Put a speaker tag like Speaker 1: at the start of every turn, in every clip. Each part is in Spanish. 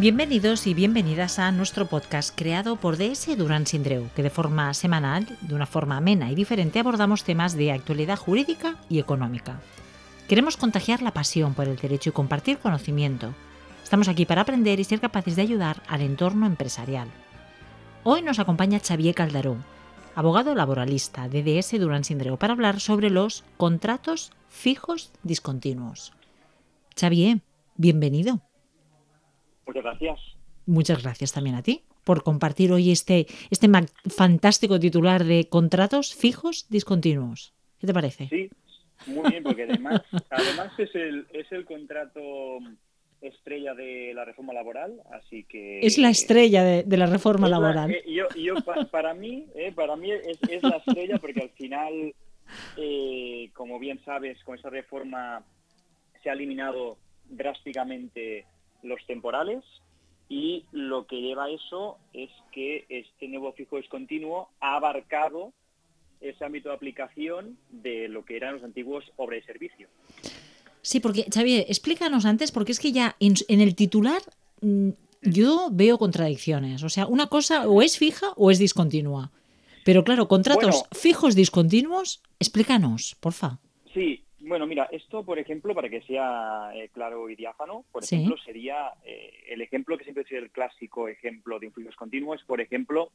Speaker 1: Bienvenidos y bienvenidas a nuestro podcast creado por DS Durán Sindreu, que de forma semanal, de una forma amena y diferente, abordamos temas de actualidad jurídica y económica. Queremos contagiar la pasión por el derecho y compartir conocimiento. Estamos aquí para aprender y ser capaces de ayudar al entorno empresarial. Hoy nos acompaña Xavier Calderó, abogado laboralista de DS Durán Sindreu, para hablar sobre los contratos fijos discontinuos. Xavier, bienvenido.
Speaker 2: Muchas gracias.
Speaker 1: Muchas gracias también a ti por compartir hoy este, este fantástico titular de contratos fijos discontinuos. ¿Qué te parece?
Speaker 2: Sí, muy bien, porque además, además es, el, es el contrato estrella de la reforma laboral, así que...
Speaker 1: Es la estrella de, la reforma laboral.
Speaker 2: Eh, yo, yo para mí, eh, para mí es, la estrella porque al final, eh, como bien sabes, con esta reforma se ha eliminado drásticamente los temporales y lo que lleva a eso es que este nuevo fijo discontinuo ha abarcado ese ámbito de aplicación de lo que eran los antiguos obra y servicio.
Speaker 1: Sí, porque Xavier, explícanos antes, porque es que ya en, el titular mm, yo veo contradicciones. O sea, una cosa o es fija o es discontinua. Pero claro, contratos fijos discontinuos, explícanos, porfa.
Speaker 2: Sí, bueno, mira, esto, por ejemplo, para que sea eh, claro y diáfano, por ejemplo, sería eh, el ejemplo que siempre es el clásico ejemplo de un continuo, es, por ejemplo,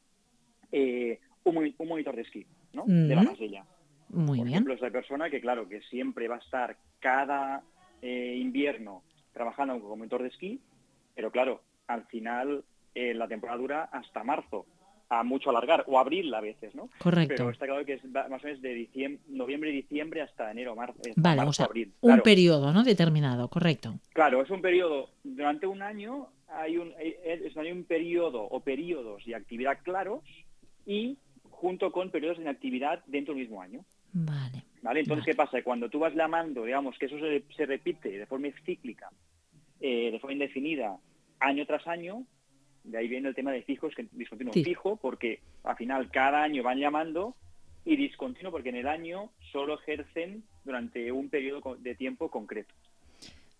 Speaker 2: eh, un, monitor de esquí, ¿no? De la masilla.
Speaker 1: Muy
Speaker 2: por
Speaker 1: bien.
Speaker 2: ejemplo, es la persona que, claro, que siempre va a estar cada invierno trabajando como monitor de esquí, pero claro, al final la temporada dura hasta marzo a mucho alargar, o abril a veces, ¿no?
Speaker 1: Correcto.
Speaker 2: Pero está claro que es más o menos de diciembre, noviembre y diciembre hasta enero, marzo.
Speaker 1: Vale, o sea, un periodo, ¿no? Determinado, correcto.
Speaker 2: Claro, es un periodo, durante un año hay un, hay un periodo o periodos de actividad claros y junto con periodos de inactividad dentro del mismo año.
Speaker 1: Vale.
Speaker 2: ¿Vale? Entonces, ¿qué pasa? Cuando tú vas llamando, digamos, que eso se, repite de forma cíclica, eh, de forma indefinida, año tras año, de ahí viene el tema de fijos, que discontinuo fijo, porque al final cada año van llamando y discontinuo porque en el año solo ejercen durante un periodo de tiempo concreto.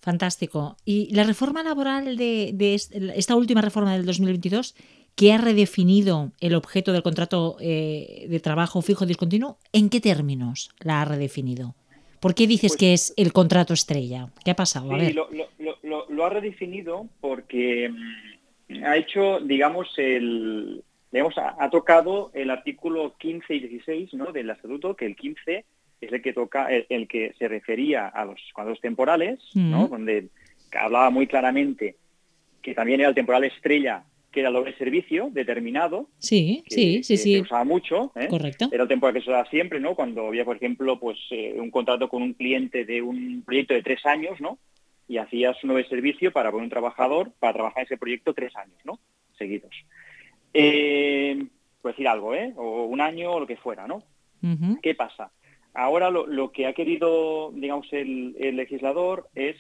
Speaker 1: Fantástico. Y la reforma laboral de, esta última reforma del 2022, que ha redefinido el objeto del contrato eh, de trabajo fijo discontinuo, ¿en qué términos la ha redefinido? ¿Por qué dices pues que es el contrato estrella? ¿Qué ha pasado?
Speaker 2: Sí, lo, ha redefinido porque mm, ha hecho, digamos, el, digamos, ha, tocado el artículo 15 y 16 ¿no? del estatuto, que el 15 es el que toca, el, que se refería a los cuadros temporales, ¿no? donde hablaba muy claramente que también era el temporal estrella, que era el doble servicio determinado.
Speaker 1: Sí, sí, sí, sí.
Speaker 2: Se usaba mucho. ¿eh?
Speaker 1: Correcto.
Speaker 2: Era el temporal que se usaba siempre, ¿no? Cuando había, por ejemplo, pues eh, un contrato con un cliente de un proyecto de tres años, ¿no? y hacías un nuevo servicio para poner un trabajador para trabajar en ese proyecto tres años, ¿no? Seguidos. Eh, por decir algo, ¿eh? O un año o lo que fuera, ¿no? ¿Qué pasa? Ahora lo, que ha querido, digamos, el, legislador es...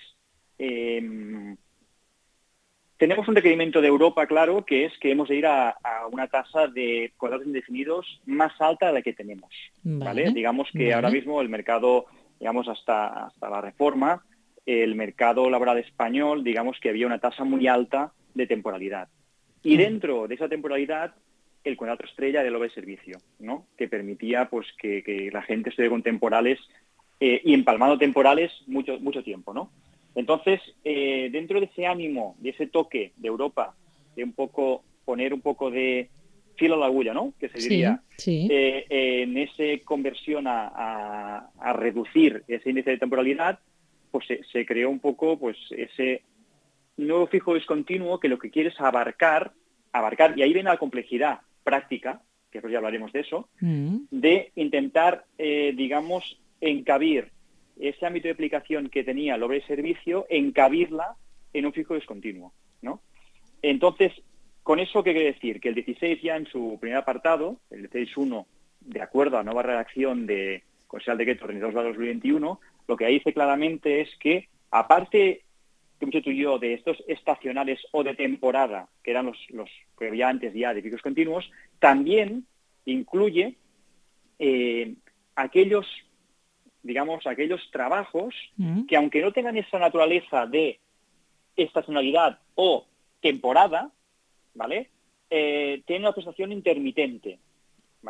Speaker 2: Em, tenemos un requerimiento de Europa, claro, que es que hemos de ir a, una tasa de contratos indefinidos más alta de la que tenemos. ¿vale? Digamos que ahora mismo el mercado, digamos, hasta, hasta la reforma, el mercado laboral español, digamos que había una tasa muy alta de temporalidad. Y dentro de esa temporalidad, el contrato estrella del de servicio, ¿no? que permitía pues, que, la gente estuviera con temporales eh, y empalmando temporales mucho, mucho tiempo. ¿no? Entonces, eh, dentro de ese ánimo, de ese toque de Europa, de un poco poner un poco de filo a la agulla, ¿no? Que se diría. Eh, en esa conversión a, a, reducir ese índice de temporalidad, pues se, creó un poco pues ese nuevo fijo discontinuo que lo que quiere es abarcar, abarcar, y ahí viene la complejidad práctica, que ya hablaremos de eso, mm. de intentar, eh, digamos, encabir ese ámbito de aplicación que tenía el obra y servicio, encabirla en un fijo discontinuo, ¿no? Entonces, ¿con eso qué quiere decir? Que el 16 ya en su primer apartado, el 16.1, de acuerdo a nueva redacción de Consejo Decreto 32 2021, lo que dice claramente es que, aparte que de estos estacionales o de temporada, que eran los, que había antes ya de fijos continuos, también incluye eh, aquellos, digamos, aquellos trabajos
Speaker 1: Mm.
Speaker 2: que aunque no tengan esa naturaleza de estacionalidad o temporada, ¿vale? Eh, tienen una prestación intermitente.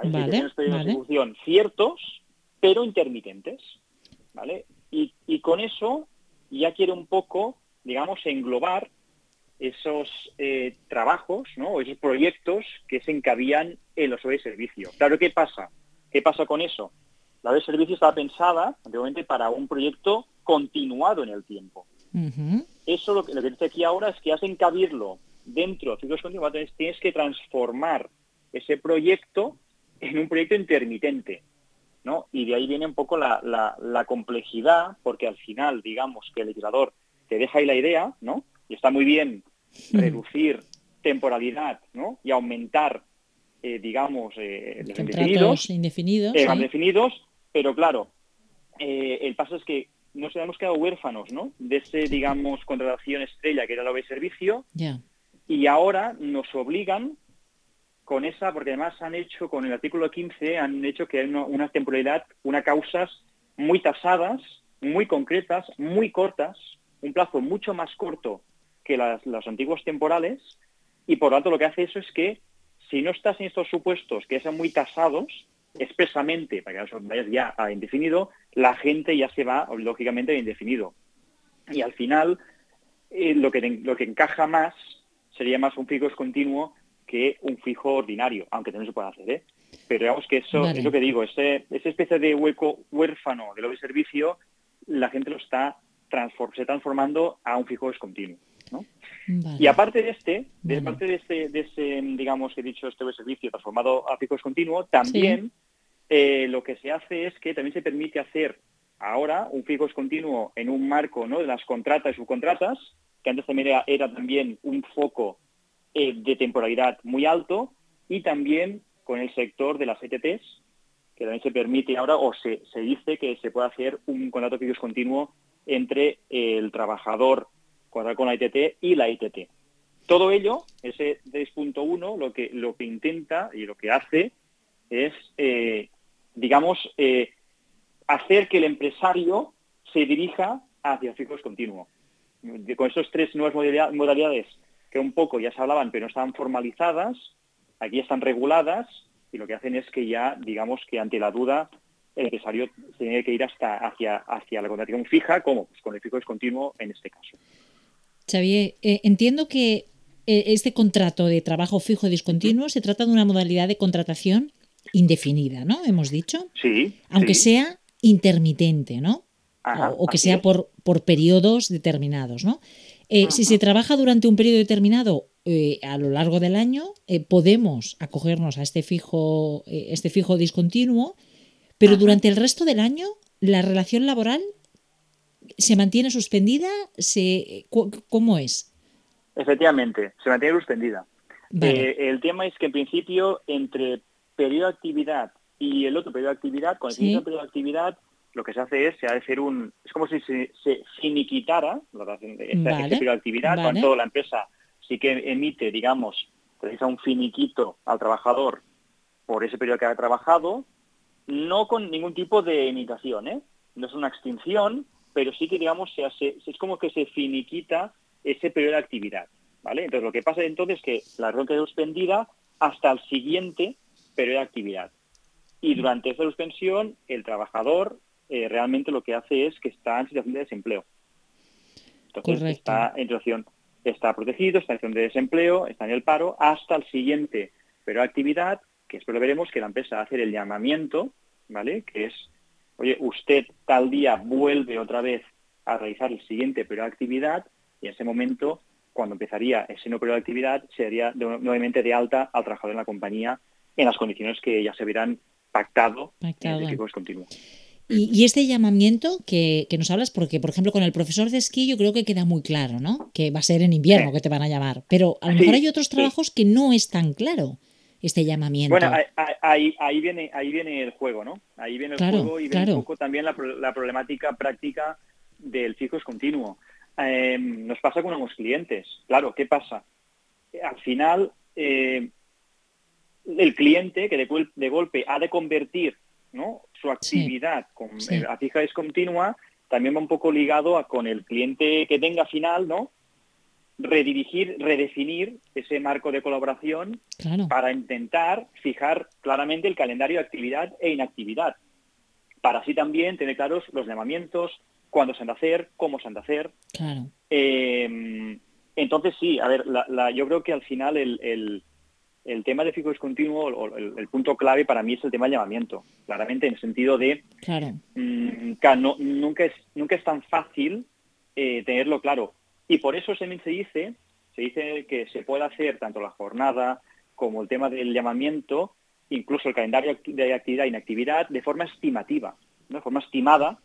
Speaker 2: tienen unos periodos
Speaker 1: vale.
Speaker 2: de ejecución ciertos, pero intermitentes. ¿vale? Y, y con eso ya quiere un poco, digamos, englobar esos eh, trabajos, ¿no? O esos proyectos que se encabían en los de servicio. Claro, ¿qué pasa? ¿Qué pasa con eso? La de servicio estaba pensada anteriormente para un proyecto continuado en el tiempo. Eso lo que, lo que dice aquí ahora es que has de encabirlo dentro de entonces tienes que transformar ese proyecto en un proyecto intermitente. ¿no? Y de ahí viene un poco la, la- la complejidad, porque al final, digamos, que el legislador te deja ahí la idea, ¿no? Y está muy bien reducir temporalidad, ¿no? Y aumentar, eh, digamos, eh, los indefinidos,
Speaker 1: indefinidos.
Speaker 2: eh,
Speaker 1: sí.
Speaker 2: más definidos, pero claro, eh, el paso es que nos hemos quedado huérfanos, ¿no? De ese, digamos, contratación estrella que era la OB servicio,
Speaker 1: Ya.
Speaker 2: y ahora nos obligan con esa, porque además han hecho, con el artículo 15, han hecho que hay una, una temporalidad, una causas muy tasadas, muy concretas, muy cortas, un plazo mucho más corto que las, los antiguos temporales, y por lo tanto lo que hace eso es que si no estás en estos supuestos que sean muy tasados, expresamente, para que no vayas ya a indefinido, la gente ya se va, lógicamente, a indefinido. Y al final, eh, lo, que, lo que encaja más sería más un fijo continuo que un fijo ordinario, aunque también se puede hacer, ¿eh? Pero digamos que eso
Speaker 1: Vale.
Speaker 2: es lo que digo, ese, esa especie de hueco huérfano del de servicio, la gente lo está transfor- se transformando a un fijo discontinuo. ¿no?
Speaker 1: Vale.
Speaker 2: Y aparte de este, de
Speaker 1: Vale.
Speaker 2: parte de este, de ese, digamos que he dicho, este servicio transformado a fijo discontinuo, también eh, lo que se hace es que también se permite hacer ahora un fijo discontinuo en un marco ¿no? de las contratas y subcontratas, que antes también era, era también un foco eh, de temporalidad muy alto, y también con el sector de las ETTs, que también se permite ahora, o se, se dice que se puede hacer un contrato fijo discontinuo entre el trabajador con la ITT y la ITT. Todo ello, ese 3.1, lo que, lo que intenta y lo que hace es, eh, digamos, eh, hacer que el empresario se dirija hacia el fijo continuo. Con esas tres nuevas modalidad- modalidades que un poco ya se hablaban, pero no estaban formalizadas, aquí están reguladas y lo que hacen es que ya, digamos, que ante la duda el empresario tiene que ir hasta hacia, hacia la contratación fija, como pues, con el fijo discontinuo en este caso.
Speaker 1: Xavier, eh, entiendo que eh, este contrato de trabajo fijo discontinuo se trata de una modalidad de contratación indefinida, ¿no? Hemos dicho.
Speaker 2: Sí.
Speaker 1: Aunque
Speaker 2: sí.
Speaker 1: sea intermitente, ¿no?
Speaker 2: Ajá,
Speaker 1: o, o que sea por, por periodos determinados, ¿no? Eh, Si se trabaja durante un periodo determinado eh, a lo largo del año, eh, podemos acogernos a este fijo, este fijo discontinuo, pero
Speaker 2: Ajá.
Speaker 1: durante el resto del año la relación laboral se mantiene suspendida, se, ¿cómo es?
Speaker 2: Efectivamente, se mantiene suspendida.
Speaker 1: Vale.
Speaker 2: El tema es que en principio entre periodo de actividad y el otro periodo de actividad, con el
Speaker 1: Sí.
Speaker 2: siguiente periodo de actividad, lo que se hace es, se ha de hacer un, es como si se, se finiquitara
Speaker 1: Vale,
Speaker 2: este periodo de actividad,
Speaker 1: vale.
Speaker 2: cuando la empresa sí que emite, digamos, realiza un finiquito al trabajador por ese periodo que ha trabajado, no con ningún tipo de imitación, ¿eh? No es una extinción, pero sí que, digamos, se hace, es como que se finiquita ese periodo de actividad, ¿vale? Entonces, lo que pasa entonces es que la reunión queda suspendida hasta el siguiente periodo de actividad. Y durante esa suspensión, el trabajador eh, realmente lo que hace es que está en situación de desempleo. Entonces,
Speaker 1: Correcto.
Speaker 2: está en situación, está protegido, está en situación de desempleo, está en el paro, hasta el siguiente de actividad, que después lo veremos que la empresa va a hacer el llamamiento, ¿vale? Que es, oye, usted tal día vuelve otra vez a realizar el siguiente periodo de actividad y en ese momento, cuando empezaría ese nuevo periodo de actividad, se haría de- nuevamente de alta al trabajador en la compañía en las condiciones que ya se verán pactado,
Speaker 1: Pactado.
Speaker 2: en el continuo.
Speaker 1: Y, y este llamamiento que, que nos hablas, porque por ejemplo con el profesor de esquí yo creo que queda muy claro, ¿no? Que va a ser en invierno
Speaker 2: Sí.
Speaker 1: que te van a llamar, pero a lo
Speaker 2: Sí,
Speaker 1: mejor hay otros
Speaker 2: sí.
Speaker 1: trabajos que no es tan claro este llamamiento.
Speaker 2: Bueno, ahí, ahí, ahí viene ahí viene el juego, ¿no? Ahí viene el
Speaker 1: Claro,
Speaker 2: juego y viene un poco también la, la problemática práctica del fijo continuo. em, nos pasa con unos clientes. Claro, ¿qué pasa? Al final, eh, el cliente que de, golpe ha de convertir ¿no? su actividad con, a fija discontinua, también va un poco ligado a con el cliente que tenga final, ¿no? redirigir, redefinir ese marco de colaboración para intentar fijar claramente el calendario de actividad e inactividad, para así también tener claros los llamamientos, cuándo se han de hacer, cómo se han de hacer. Eh, entonces sí, a ver, yo creo que al final el, tema de fijo discontinuo, o el, punto clave para mí es el tema del llamamiento, claramente en el sentido de mm, nunca, es, nunca es tan fácil eh, tenerlo claro. Y por eso se dice, se dice que se puede hacer tanto la jornada como el tema del llamamiento, incluso el calendario de actividad e inactividad, de forma estimativa, de forma estimada,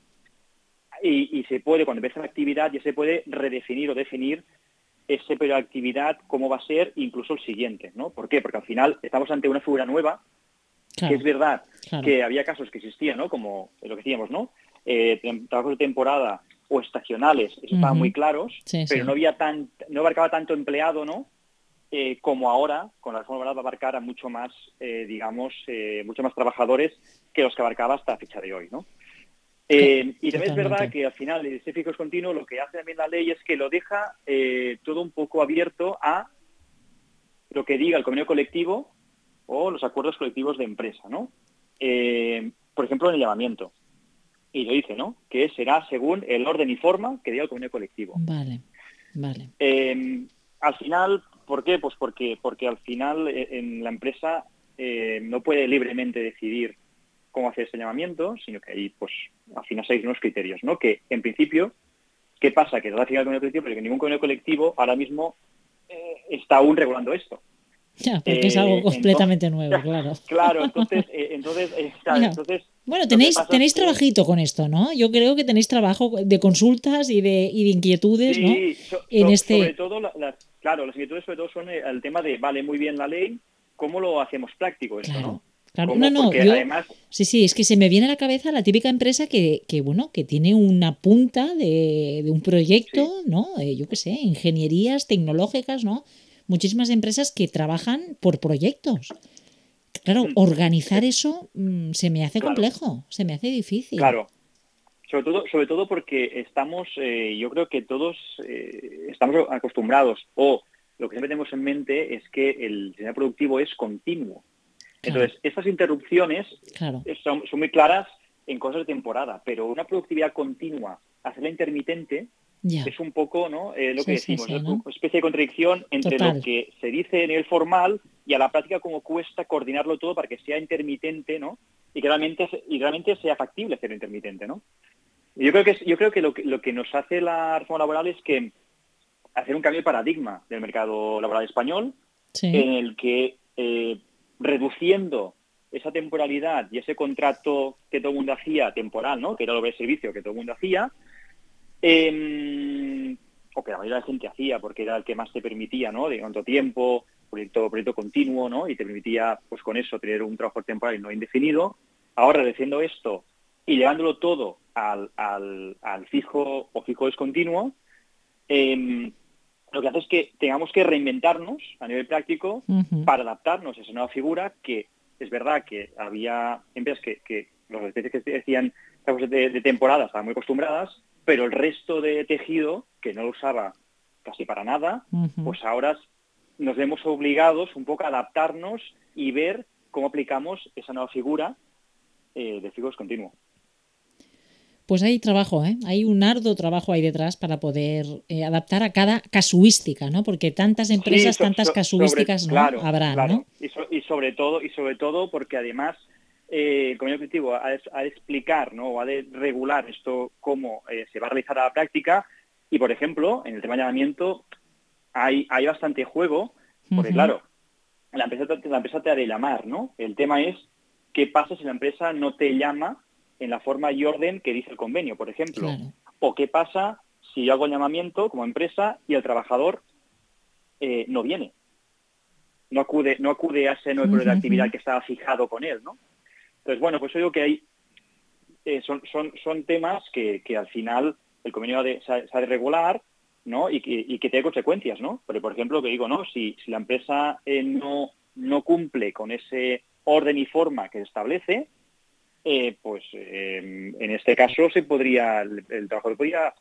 Speaker 2: y, se puede, cuando empieza la actividad, ya se puede redefinir o definir ese periodo de actividad, cómo va a ser, incluso el siguiente, ¿no? ¿Por qué? Porque al final estamos ante una figura nueva, que es verdad que había casos que existían, ¿no? Como lo que decíamos, ¿no? Eh, trabajos de temporada o estacionales, estaban muy claros, pero no había tan, no abarcaba tanto empleado, ¿no? Eh, como ahora, con la reforma laboral va a abarcar a mucho más, eh, digamos, mucho más trabajadores que los que abarcaba hasta la fecha de hoy, ¿no? Y también es verdad que al final el fijo continuo lo que hace también la ley es que lo deja todo un poco abierto a lo que diga el convenio colectivo o los acuerdos colectivos de empresa, ¿no? por ejemplo, en el llamamiento y lo dice, ¿no? Que será según el orden y forma que diga el convenio colectivo.
Speaker 1: Vale, vale.
Speaker 2: Eh, al final, ¿por qué? Pues porque, porque al final eh, en la empresa eh, no puede libremente decidir cómo hacer ese llamamiento, sino que ahí, pues, al final hay unos criterios, ¿no? Que, en principio, ¿qué pasa? Que no hace el convenio colectivo, pero que ningún convenio colectivo ahora mismo está aún regulando esto.
Speaker 1: Ya, porque es algo completamente nuevo, claro.
Speaker 2: Claro, entonces, entonces, entonces
Speaker 1: bueno, tenéis, tenéis trabajito con esto, ¿no? Yo creo que tenéis trabajo de consultas y de, y de inquietudes, ¿no?
Speaker 2: en este... sobre todo, claro, las inquietudes sobre todo son el tema de, vale, muy bien la ley, ¿cómo lo hacemos práctico esto,
Speaker 1: claro.
Speaker 2: no?
Speaker 1: Claro, no, no, yo, sí, sí, es que se me viene a la cabeza la típica empresa que, que bueno, que tiene una punta de, de un proyecto, ¿no? Eh, yo qué sé, ingenierías tecnológicas, ¿no? Muchísimas empresas que trabajan por proyectos. Claro, mm. organizar eso mm, se me hace complejo, se me hace difícil.
Speaker 2: Claro, sobre todo, sobre todo porque estamos, eh, yo creo que todos eh, estamos acostumbrados o lo que siempre tenemos en mente es que el diseño productivo es continuo. Entonces, estas interrupciones son, muy claras en cosas de temporada, pero una productividad continua, hacerla intermitente, es un poco ¿no? Eh, lo que decimos, una especie de contradicción entre lo que se dice en el formal y a la práctica cómo cuesta coordinarlo todo para que sea intermitente ¿no? y, que realmente, y realmente sea factible ser intermitente. ¿no? yo creo que, yo creo que lo, que lo que nos hace la reforma laboral es que hacer un cambio de paradigma del mercado laboral español en el que eh, reduciendo esa temporalidad y ese contrato que todo el mundo hacía temporal, ¿no? que era lo de servicio que todo el mundo hacía, eh, o que la mayoría de la gente hacía, porque era el que más te permitía, ¿no? De cuánto tiempo, proyecto, proyecto continuo, ¿no? Y te permitía, pues con eso, tener un trabajo temporal y no indefinido. Ahora, diciendo esto y llevándolo todo al, al, fijo o fijo descontinuo, em, lo que hace es que tengamos que reinventarnos a nivel práctico para adaptarnos a esa nueva figura que es verdad que había empresas que, que los especies que decían de, de temporada estaban muy acostumbradas, pero el resto de tejido, que no lo usaba casi para nada, pues ahora nos vemos obligados un poco a adaptarnos y ver cómo aplicamos esa nueva figura eh, de figos continuo.
Speaker 1: Pues hay trabajo, ¿eh? hay un arduo trabajo ahí detrás para poder eh, adaptar a cada casuística, ¿no? Porque tantas empresas, tantas casuísticas ¿no? habrá, ¿no?
Speaker 2: Y, sobre todo, y sobre todo porque además eh, el comité objetivo ha de, explicar ¿no? o ha de regular esto cómo eh, se va a realizar a la práctica y, por ejemplo, en el tema de llamamiento hay, hay bastante juego, porque claro, la empresa, la empresa te ha de llamar, ¿no? El tema es qué pasa si la empresa no te llama en la forma y orden que dice el convenio, por ejemplo. O qué pasa si yo hago el llamamiento como empresa y el trabajador eh, no viene. No acude, no acude a ese nuevo de actividad que estaba fijado con él, ¿no? Entonces, bueno, pues yo digo que hay, eh, son, son, son temas que, al final el convenio de, se, ha de regular ¿no? Y que, y que tenga consecuencias, ¿no? Pero, por ejemplo, que digo, ¿no? Si, si la empresa eh, no, no cumple con ese orden y forma que se establece, eh, pues eh, en este caso se podría, el, trabajador podría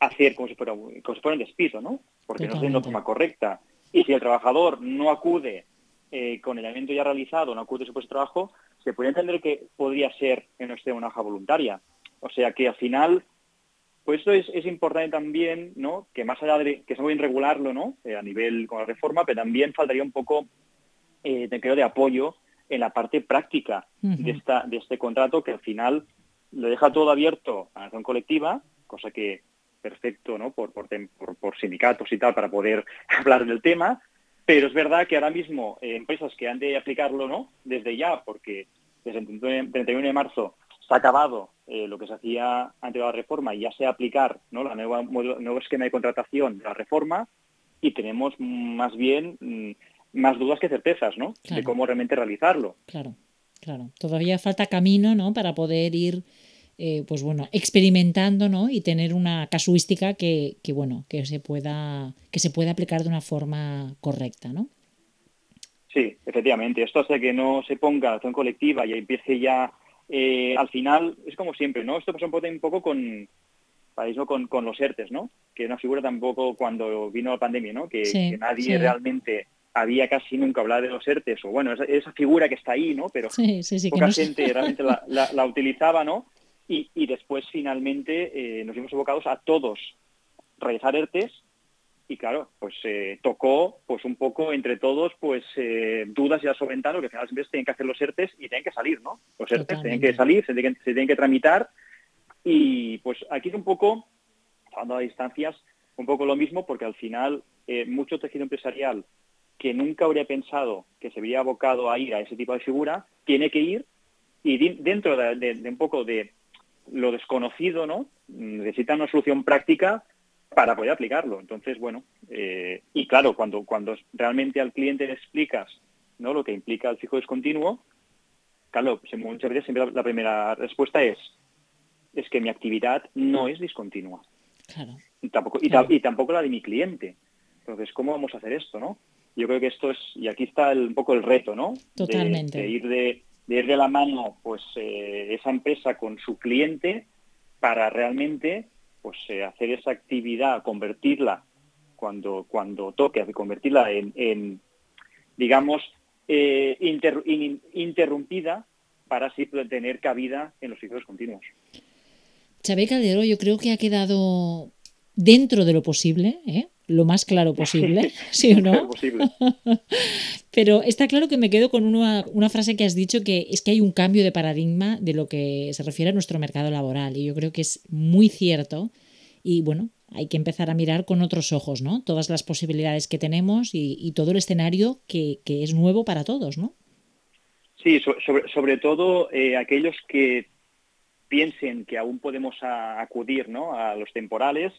Speaker 2: hacer como si fuera, como si fuera un despido, ¿no? Porque no es de una forma correcta. Y si el trabajador no acude con el evento ya realizado, no acude a su puesto de trabajo, se puede entender que podría ser que no esté una hoja voluntaria. O sea que al final, pues esto es, importante también, ¿no? Que más allá de que se puede regularlo, ¿no? a nivel con la reforma, pero también faltaría un poco, eh, creo, de apoyo en la parte práctica de, esta, de este contrato que al final lo deja todo abierto a la acción colectiva, cosa que perfecto ¿no? Por, por, por, sindicatos y tal para poder hablar del tema, pero es verdad que ahora mismo eh, empresas que han de aplicarlo no desde ya, porque desde el 31 de marzo se ha acabado eh, lo que se hacía antes de la reforma y ya se aplicar ¿no? la nueva nuevo esquema de contratación de la reforma y tenemos más bien mm, más dudas que certezas, ¿no? De cómo realmente realizarlo.
Speaker 1: Claro, claro. Todavía falta camino, ¿no? Para poder ir, eh, pues bueno, experimentando, ¿no? Y tener una casuística que, que, bueno, que se pueda, que se pueda aplicar de una forma correcta, ¿no?
Speaker 2: Sí, efectivamente. Esto hace que no se ponga acción colectiva y empiece ya, eh, al final, es como siempre, ¿no? Esto pasa un poco con, con, con los ERTES, ¿no? Que una figura tampoco cuando vino la pandemia, ¿no? Que, nadie realmente había casi nunca hablado de los ERTES, o bueno, esa, figura que está ahí, ¿no? Pero poca gente realmente la, utilizaba, ¿no? Y, después finalmente eh, nos vimos abocados a todos realizar ERTES y claro, pues eh, tocó pues un poco entre todos pues eh, dudas y solventado que al final siempre tienen que hacer los ERTES y tienen que salir, ¿no? Los ERTES tienen que salir, se tienen, se tienen que tramitar y pues aquí es un poco, hablando a distancias, un poco lo mismo porque al final mucho tejido empresarial que nunca habría pensado que se habría abocado a ir a ese tipo de figura, tiene que ir y dentro de, un poco de lo desconocido, ¿no? Necesita una solución práctica para poder aplicarlo. Entonces, bueno, eh, y claro, cuando, cuando realmente al cliente le explicas ¿no? lo que implica el fijo discontinuo, claro, muchas veces siempre la primera respuesta es es que mi actividad no es discontinua. Claro. Y, tampoco, y tampoco la de mi cliente. Entonces, ¿cómo vamos a hacer esto, no? Yo creo que esto es, y aquí está un poco el reto, ¿no?
Speaker 1: Totalmente.
Speaker 2: De, ir, de, ir de la mano, pues, eh, esa empresa con su cliente para realmente, pues, eh, hacer esa actividad, convertirla cuando, cuando toque, convertirla en, digamos, eh, interrumpida para así tener cabida en los ciclos continuos.
Speaker 1: Chávez Caldero, yo creo que ha quedado dentro de lo posible, ¿eh? Lo más claro posible, ¿sí o no? Pero está claro que me quedo con una, frase que has dicho que es que hay un cambio de paradigma de lo que se refiere a nuestro mercado laboral y yo creo que es muy cierto y bueno, hay que empezar a mirar con otros ojos, ¿no? Todas las posibilidades que tenemos y, todo el escenario que, es nuevo para todos, ¿no?
Speaker 2: Sí, sobre, todo eh, aquellos que piensen que aún podemos acudir ¿no? a los temporales,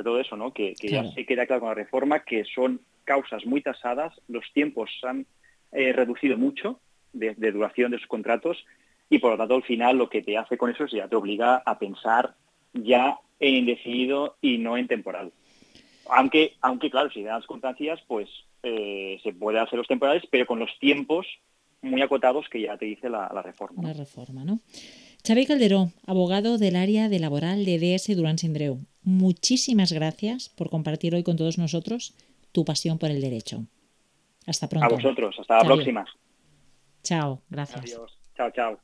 Speaker 2: sobre todo eso, ¿no? Que, ya se queda claro con la reforma que son causas muy tasadas, los tiempos se han eh, reducido mucho de, duración de sus contratos y por lo tanto al final lo que te hace con eso es ya te obliga a pensar ya en indefinido y no en temporal. Aunque, aunque claro, si dan las circunstancias, pues eh, se puede hacer los temporales, pero con los tiempos muy acotados que ya te dice la, la reforma.
Speaker 1: La reforma, ¿no? Xavier Calderó, abogado del área de laboral de DS Durán Sindreu. Muchísimas gracias por compartir hoy con todos nosotros tu pasión por el derecho. Hasta pronto.
Speaker 2: A vosotros, hasta la próxima.
Speaker 1: Chao, gracias.
Speaker 2: Adiós. Chao, chao.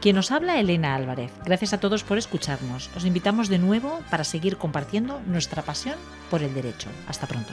Speaker 1: Quien nos habla, Elena Álvarez. Gracias a todos por escucharnos. Os invitamos de nuevo para seguir compartiendo nuestra pasión por el derecho. Hasta pronto.